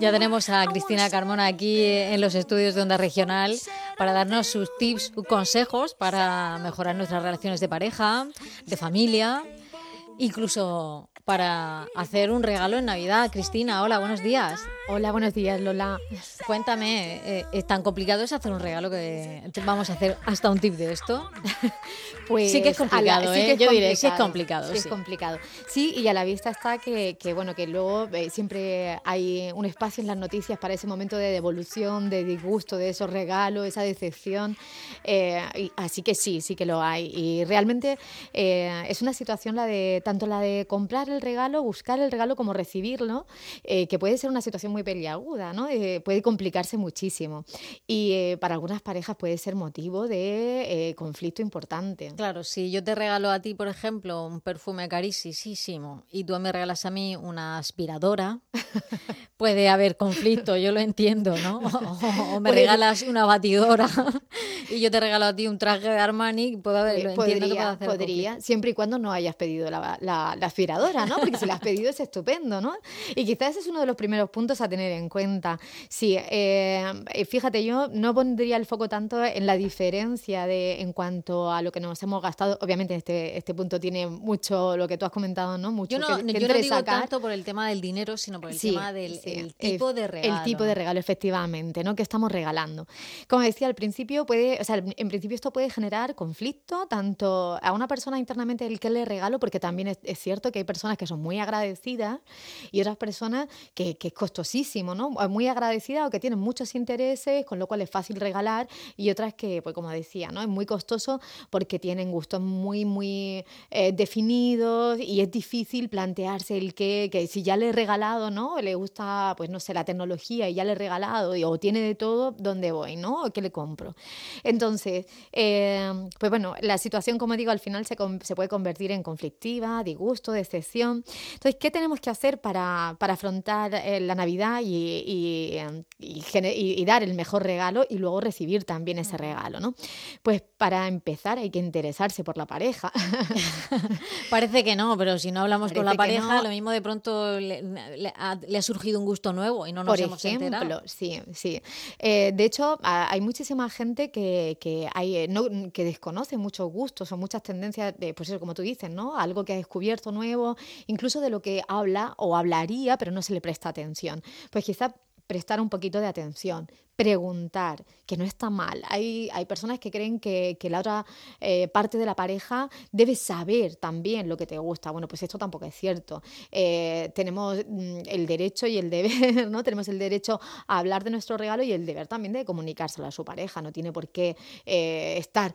Ya tenemos a Cristina Carmona aquí en los estudios de Onda Regional para darnos sus tips, sus consejos para mejorar nuestras relaciones de pareja, de familia, incluso para hacer un regalo en Navidad. Cristina, hola, buenos días. Hola, buenos días, Lola. Cuéntame, eh, ¿es tan complicado es hacer un regalo que vamos a hacer hasta un tip de esto? pues sí que es complicado, ¿eh? Yo diré, sí es complicado. Sí, es complicado. Sí, y a la vista está que, bueno, que luego eh, siempre hay un espacio en las noticias para ese momento de devolución, de disgusto, de esos regalos, esa decepción. así que sí, sí que lo hay. Y realmente es una situación la de tanto la de comprar el regalo, buscar el regalo como recibirlo, que puede ser una situación muy peliaguda, ¿no? Eh, puede complicarse muchísimo. Y eh, para algunas parejas puede ser motivo de eh, conflicto importante. Claro, si yo te regalo a ti, por ejemplo, un perfume carísimo y tú me regalas a mí una aspiradora, puede haber conflicto, yo lo entiendo, ¿no? O, me regalas una batidora y yo te regalo a ti un traje de Armani, puede haber, lo podría, podría siempre y cuando no hayas pedido la, la, aspiradora, ¿no? Porque si la has pedido es estupendo, ¿no? Y quizás ese es uno de los primeros puntos a tener en cuenta. Sí, eh, fíjate, yo no pondría el foco tanto en la diferencia de en cuanto a lo que nos hemos gastado. Obviamente este, este punto tiene mucho lo que tú has comentado, ¿no? Mucho yo no, que, yo no digo tanto por el tema del dinero, sino por el tema del tipo de regalo. El tipo de regalo, efectivamente, ¿no? Que estamos regalando. Como decía al principio, puede, o sea, en principio esto puede generar conflicto tanto a una persona internamente el que le regalo, porque también es, cierto que hay personas que son muy agradecidas y otras personas que, que es costosísimo, ¿no? Muy agradecidas o que tienen muchos intereses, con lo cual es fácil regalar, y otras que, pues como decía, ¿no? Es muy costoso porque tienen gustos muy, muy eh, definidos y es difícil plantearse el que, que si ya le he regalado, ¿no? Le gusta, pues no sé, la tecnología y ya le he regalado, o tiene de todo, ¿dónde voy, ¿no? ¿Qué le compro? Entonces, eh, pues bueno, la situación, como digo, al final se, se puede convertir en conflictiva, disgusto, decepción. Entonces, ¿qué tenemos que hacer para, para afrontar eh, la Navidad y, y, dar el mejor regalo y luego recibir también ese regalo, ¿no? Pues para empezar hay que interesarse por la pareja. Parece que no, pero si no hablamos con la pareja, lo mismo de pronto le, ha, surgido un gusto nuevo y no nos por hemos ejemplo, enterado. Sí, sí. Eh, de hecho, hay muchísima gente que, que, hay, eh, no, que desconoce muchos gustos o muchas tendencias, de, pues eso, como tú dices, ¿no? Algo que ha descubierto nuevo, incluso de lo que habla o hablaría, pero no se le presta atención. Pues quizá prestar un poquito de atención, preguntar, que no está mal. Hay, hay personas que creen que, que la otra eh, parte de la pareja debe saber también lo que te gusta. Bueno, pues esto tampoco es cierto. Eh, tenemos mm, el derecho y el deber, ¿no? Tenemos el derecho a hablar de nuestro regalo y el deber también de comunicárselo a su pareja. No tiene por qué eh, estar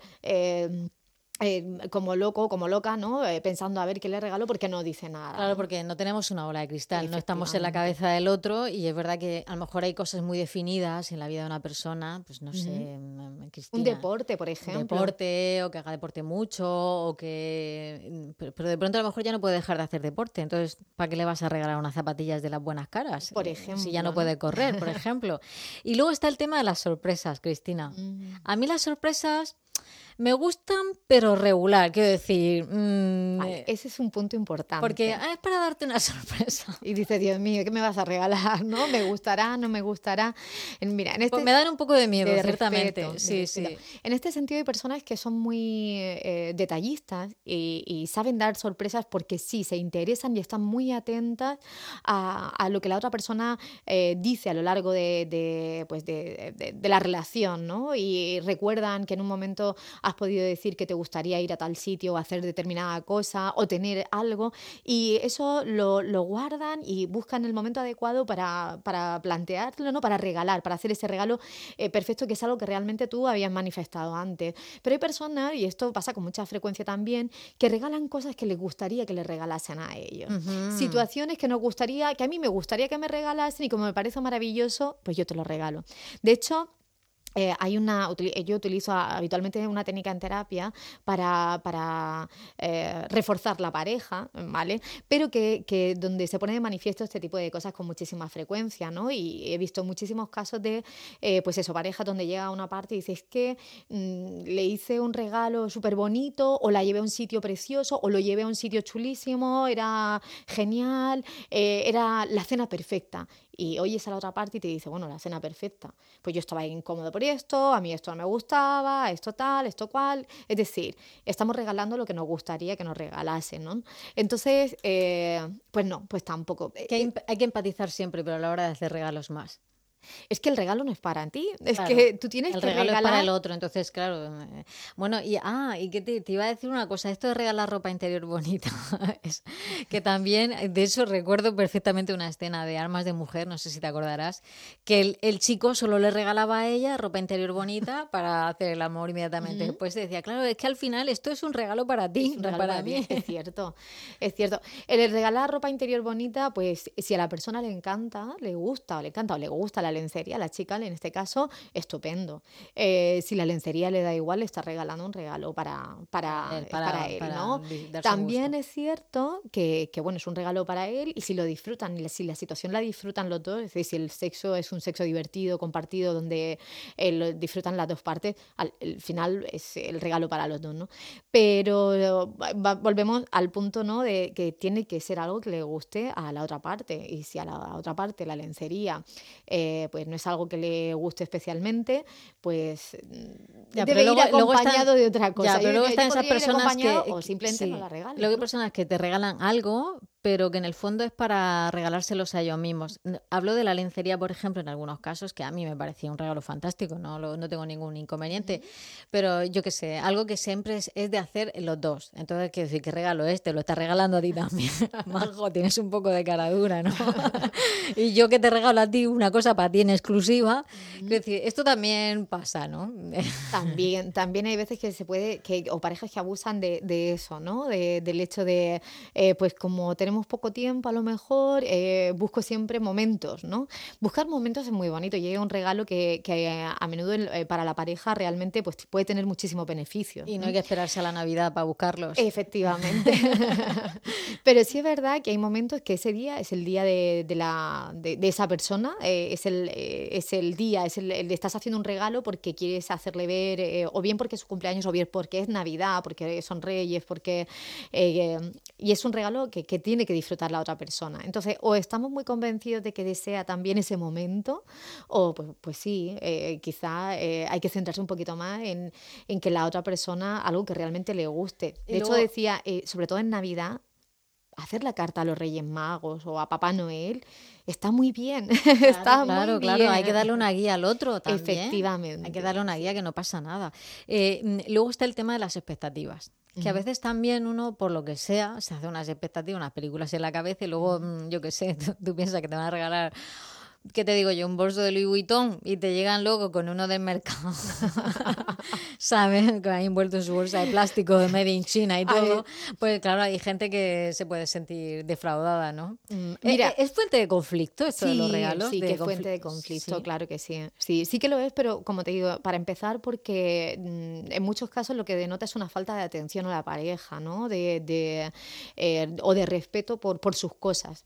eh, como loco, como loca, ¿no? Eh, pensando a ver qué le regalo porque no dice nada. Claro, porque no tenemos una bola de cristal, no estamos en la cabeza del otro y es verdad que a lo mejor hay cosas muy definidas en la vida de una persona, pues no sé, mm, Cristina, Un deporte, por ejemplo. Un deporte, o que haga deporte mucho, o que... Pero, de pronto a lo mejor ya no puede dejar de hacer deporte, entonces ¿para qué le vas a regalar unas zapatillas de las buenas caras? Por ejemplo. Si ya no puede correr, por ejemplo. y luego está el tema de las sorpresas, Cristina. A mí las sorpresas me gustan, pero regular, quiero decir. Mm, ese es un punto importante. Porque ah, es para darte una sorpresa. Y dices, Dios mío, ¿qué me vas a regalar? ¿No? ¿Me gustará? ¿No me gustará? Mira, en este, pues me dan un poco de miedo, ciertamente. sí, sí. En este sentido, hay personas que son muy eh, detallistas y, saben dar sorpresas porque sí, se interesan y están muy atentas a, lo que la otra persona eh, dice a lo largo de, pues de, de, la relación, ¿no? Y recuerdan que en un momento has podido decir que te gustaría ir a tal sitio o hacer determinada cosa o tener algo y eso lo, lo guardan y buscan el momento adecuado para, para, plantearlo, ¿no? para regalar, para hacer ese regalo eh, perfecto que es algo que realmente tú habías manifestado antes. Pero hay personas, y esto pasa con mucha frecuencia también, que regalan cosas que les gustaría que les regalasen a ellos. Situaciones que nos gustaría, que a mí me gustaría que me regalasen y como me parece maravilloso, pues yo te lo regalo. De hecho, eh, hay una, eh, yo utilizo habitualmente una técnica en terapia para, para eh, reforzar la pareja, ¿vale? Pero que, que, donde se pone de manifiesto este tipo de cosas con muchísima frecuencia, ¿no? Y he visto muchísimos casos de, pues eso, pareja donde llega una parte y dice, es que mm, le hice un regalo súper bonito, o la llevé a un sitio precioso, o lo llevé a un sitio chulísimo, era genial, era la cena perfecta y oyes a la otra parte y te dice, bueno, la cena perfecta, pues yo estaba incómodo por esto, a mí esto no me gustaba, esto tal, esto cual. Es decir, estamos regalando lo que nos gustaría que nos regalasen, ¿no? Entonces, eh, pues no, pues tampoco. Que hay, hay que empatizar siempre, pero a la hora de hacer regalos más. Es que el regalo no es para ti, es que tú tienes el que regalo regalar... es para el otro, entonces claro. Eh, bueno, y ah, y que te, iba a decir una cosa, esto de regalar ropa interior bonita, es que también, de eso recuerdo perfectamente una escena de Armas de Mujer, no sé si te acordarás, que el, chico solo le regalaba a ella ropa interior bonita para hacer el amor inmediatamente. Después decía, claro, es que al final esto es un regalo para ti, no para, mí. Es cierto, es cierto. El regalar ropa interior bonita, pues si a la persona le encanta, le gusta, o le encanta, o le gusta la lencería, la chica en este caso, estupendo. Eh, si la lencería le da igual, le está regalando un regalo para, para, él, para, él ¿no? También es cierto que, que, bueno, es un regalo para él y si lo disfrutan, si la situación la disfrutan los dos, es decir, si el sexo es un sexo divertido, compartido, donde eh, lo disfrutan las dos partes, al, final es el regalo para los dos, ¿no? Pero volvemos al punto, ¿no? De que tiene que ser algo que le guste a la otra parte y si a la otra parte la lencería eh, pues no es algo que le guste especialmente, pues mm, ya, debe ir acompañado de otra cosa. Ya, pero luego están esas personas que o simplemente no la regalan. Luego hay personas que te regalan algo, pero que en el fondo es para regalárselos a ellos mismos. Hablo de la lencería, por ejemplo, en algunos casos, que a mí me parecía un regalo fantástico, no, no tengo ningún inconveniente, pero yo qué sé, algo que siempre es, de hacer los dos. Entonces, quiero decir, que regalo este? Lo estás regalando a ti también. Majo, tienes un poco de cara dura, ¿no? y yo que te regalo a ti una cosa para ti en exclusiva, quiero decir, esto también pasa, ¿no? también, también hay veces que se puede, que, o parejas que abusan de, de eso, ¿no? De, del hecho de, eh, pues como tenemos poco tiempo a lo mejor, eh, busco siempre momentos, ¿no? Buscar momentos es muy bonito y es un regalo que, a menudo eh, para la pareja realmente pues, puede tener muchísimos beneficios. Y no, hay que esperarse a la Navidad para buscarlos. Efectivamente. Pero sí es verdad que hay momentos que ese día es el día de, la, de, esa persona, eh, es, el, es el día, es el, le estás haciendo un regalo porque quieres hacerle ver, o bien porque es su cumpleaños, o bien porque es Navidad, porque son reyes, porque... y es un regalo que, que tiene que disfrutar la otra persona. Entonces, o estamos muy convencidos de que desea también ese momento, o pues, pues sí, eh, quizá eh, hay que centrarse un poquito más en, en, que la otra persona, algo que realmente le guste. De hecho, decía, eh, sobre todo en Navidad, hacer la carta a los Reyes Magos o a Papá Noel está muy bien. Claro, está claro, muy claro. Bien. Hay que darle una guía al otro también. Efectivamente. Hay que darle una guía que no pasa nada. Eh, luego está el tema de las expectativas. Que a veces también uno, por lo que sea, se hace unas expectativas, unas películas en la cabeza y luego, mm, yo qué sé, tú piensas que te van a regalar ¿qué te digo yo? Un bolso de Louis Vuitton y te llegan luego con uno del mercado, ¿sabes? Que ha envuelto en su bolsa de plástico de Made in China y todo. Pues claro, hay gente que se puede sentir defraudada, ¿no? Mm, mira, ¿E-, ¿es fuente de conflicto esto de los regalos? Sí, que es fuente de conflicto, claro que sí. Sí, sí que lo es, pero como te digo, para empezar, porque mm, en muchos casos lo que denota es una falta de atención a la pareja, ¿no? De, de eh, o de respeto por, por sus cosas.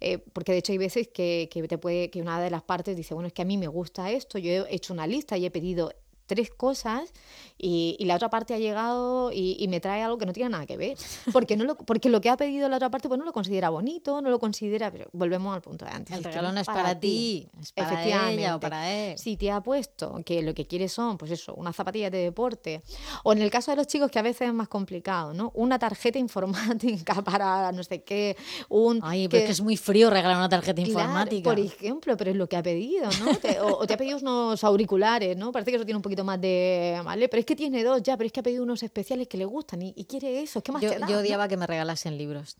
Eh, porque de hecho hay veces que, que, te puede, que una de las partes dice, bueno, es que a mí me gusta esto, yo he hecho una lista y he pedido tres cosas y, la otra parte ha llegado y, me trae algo que no tiene nada que ver. Porque, no lo, porque lo que ha pedido la otra parte pues no lo considera bonito, no lo considera, pero volvemos al punto de antes. El regalo no es para, ti, es para ella o para él. Si te ha puesto que lo que quieres son, pues eso, unas zapatillas de deporte, o en el caso de los chicos que a veces es más complicado, ¿no? Una tarjeta informática para no sé qué, un... Ay, pero es que es muy frío regalar una tarjeta informática. Por ejemplo, pero es lo que ha pedido, ¿no? o, o, te ha pedido unos auriculares, ¿no? Parece que eso tiene un poquito más de, ¿vale? Pero es que tiene dos ya, pero es que ha pedido unos especiales que le gustan y, quiere eso. ¿Qué más yo, te da, yo odiaba que me regalasen libros.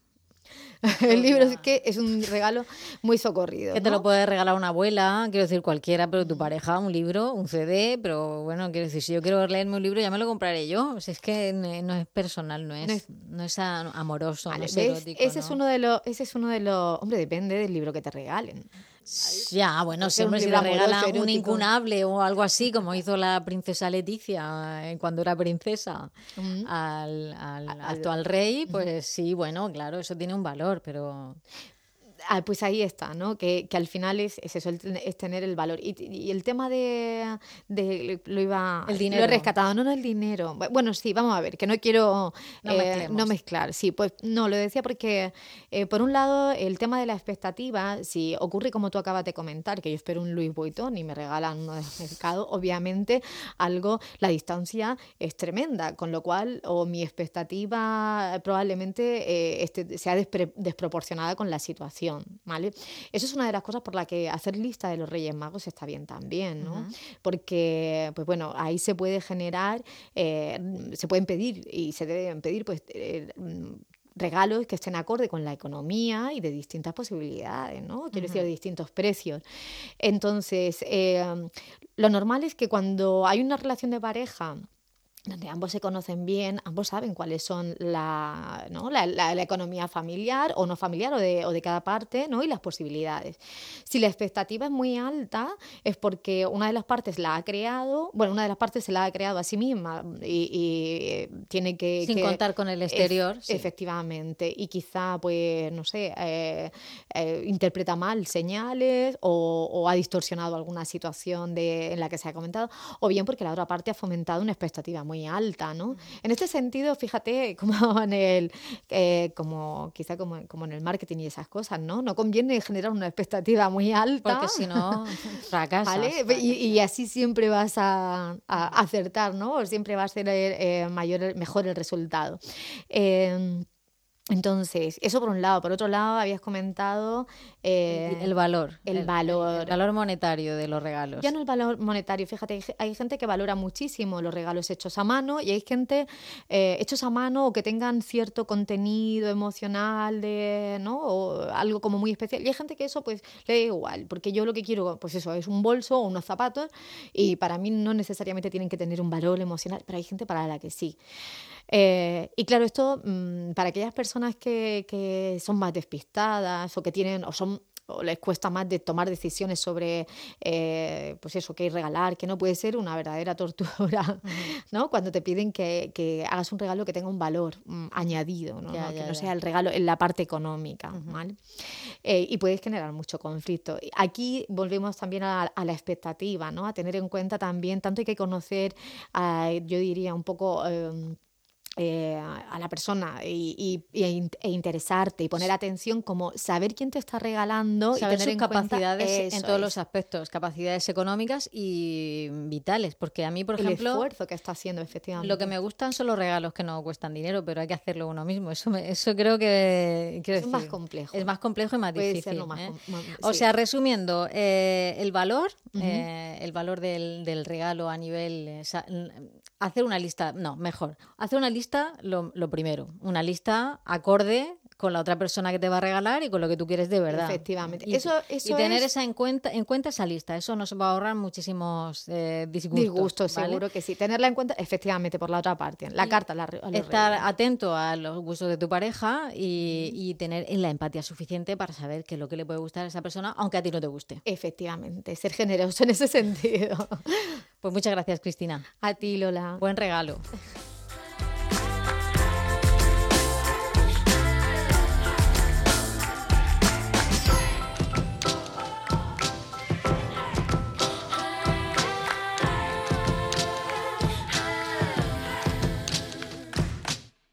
el libro es que es un regalo muy socorrido. Que te lo puede regalar una abuela, quiero decir cualquiera, pero tu pareja, un libro, un CD, pero bueno, quiero decir, si yo quiero leerme un libro ya me lo compraré yo. O sea, es que no es personal, no es, no es, amoroso, no es erótico. Ese, es uno de los, ese es uno de los, hombre, depende del libro que te regalen. Ya, bueno, siempre si le regala un incunable o algo así, como hizo la princesa Leticia eh, cuando era princesa al, al actual rey, pues sí, bueno, claro, eso tiene un valor, pero... Ah, pues ahí está, ¿no? Que, que al final es, es eso, es tener el valor. Y, y el tema de, de, lo iba el dinero. lo he rescatado, no, no el dinero. Bueno, sí, vamos a ver, que no quiero no, eh, no mezclar. Sí, pues no, lo decía porque, eh, por un lado, el tema de la expectativa, si ocurre como tú acabas de comentar, que yo espero un Louis Vuitton y me regalan uno de mercado, obviamente algo, la distancia es tremenda, con lo cual, o mi expectativa probablemente eh, este, sea despre, desproporcionada con la situación. ¿Vale? Eso es una de las cosas por las que hacer lista de los Reyes Magos está bien también, ¿no? Porque, pues bueno, ahí se puede generar, eh, se pueden pedir y se deben pedir, pues... Eh, regalos que estén acorde con la economía y de distintas posibilidades, ¿no? Quiero decir, de distintos precios. Entonces, eh, lo normal es que cuando hay una relación de pareja donde ambos se conocen bien, ambos saben cuáles son la, ¿no? la, la, la, economía familiar o no familiar o de, o de, cada parte ¿no? y las posibilidades. Si la expectativa es muy alta es porque una de las partes la ha creado, bueno, una de las partes se la ha creado a sí misma y, y eh, tiene que... Sin que, contar con el exterior. Es, sí. Efectivamente. Y quizá, pues, no sé, eh, eh, interpreta mal señales o, o, ha distorsionado alguna situación de, en la que se ha comentado, o bien porque la otra parte ha fomentado una expectativa muy alta, ¿no? En este sentido, fíjate, como en el, eh, como quizá como, como, en el marketing y esas cosas, ¿no? No conviene generar una expectativa muy alta. Porque si no, fracasas. ¿vale? Y, y, así siempre vas a, a, acertar, ¿no? O siempre va a ser eh, mayor, mejor el resultado. Eh, entonces, eso por un lado. Por otro lado, habías comentado... Eh, el, valor. El, el, valor. El valor monetario de los regalos. Ya no el valor monetario. Fíjate, hay gente que valora muchísimo los regalos hechos a mano y hay gente eh, hechos a mano o que tengan cierto contenido emocional de, ¿no? O algo como muy especial. Y hay gente que eso pues le da igual, porque yo lo que quiero, pues eso, es un bolso o unos zapatos y para mí no necesariamente tienen que tener un valor emocional, pero hay gente para la que sí. Eh, y claro, esto mmm, para aquellas personas que, que, son más despistadas o que tienen o son o les cuesta más de tomar decisiones sobre eh, pues eso, qué regalar, que no puede ser una verdadera tortura. ¿no? Cuando te piden que, que, hagas un regalo que tenga un valor mm, añadido, ¿no? Ya, ¿no? Ya, que no sea el regalo en la parte económica, uh -huh. ¿vale? Eh, y puedes generar mucho conflicto. Aquí volvemos también a, a, la expectativa, ¿no? A tener en cuenta también, tanto hay que conocer, a, yo diría, un poco... Eh, eh, a la persona y, y, y, e interesarte y poner atención como saber quién te está regalando saber y tener sus en capacidades en todos es. los aspectos capacidades económicas y vitales porque a mí por el ejemplo esfuerzo que está haciendo efectivamente lo que me gustan son los regalos que no cuestan dinero pero hay que hacerlo uno mismo eso me, eso creo que es decir, más complejo es más complejo y más Puede difícil más, ¿eh? más, sí. o sea resumiendo eh, el valor uh -huh. eh, el valor del, del, regalo a nivel eh, hacer una lista no mejor hacer una lista lo, lo primero, una lista acorde con la otra persona que te va a regalar y con lo que tú quieres de verdad. Efectivamente. Y, eso, eso y tener es... esa en cuenta, en cuenta esa lista, eso nos va a ahorrar muchísimos eh, disgustos. Disgustos, ¿vale? seguro que sí. Tenerla en cuenta, efectivamente, por la otra parte. La y carta, la, Estar reyes. atento a los gustos de tu pareja y, y, tener la empatía suficiente para saber qué es lo que le puede gustar a esa persona, aunque a ti no te guste. Efectivamente, ser generoso en ese sentido. Pues muchas gracias, Cristina. A ti, Lola. Buen regalo.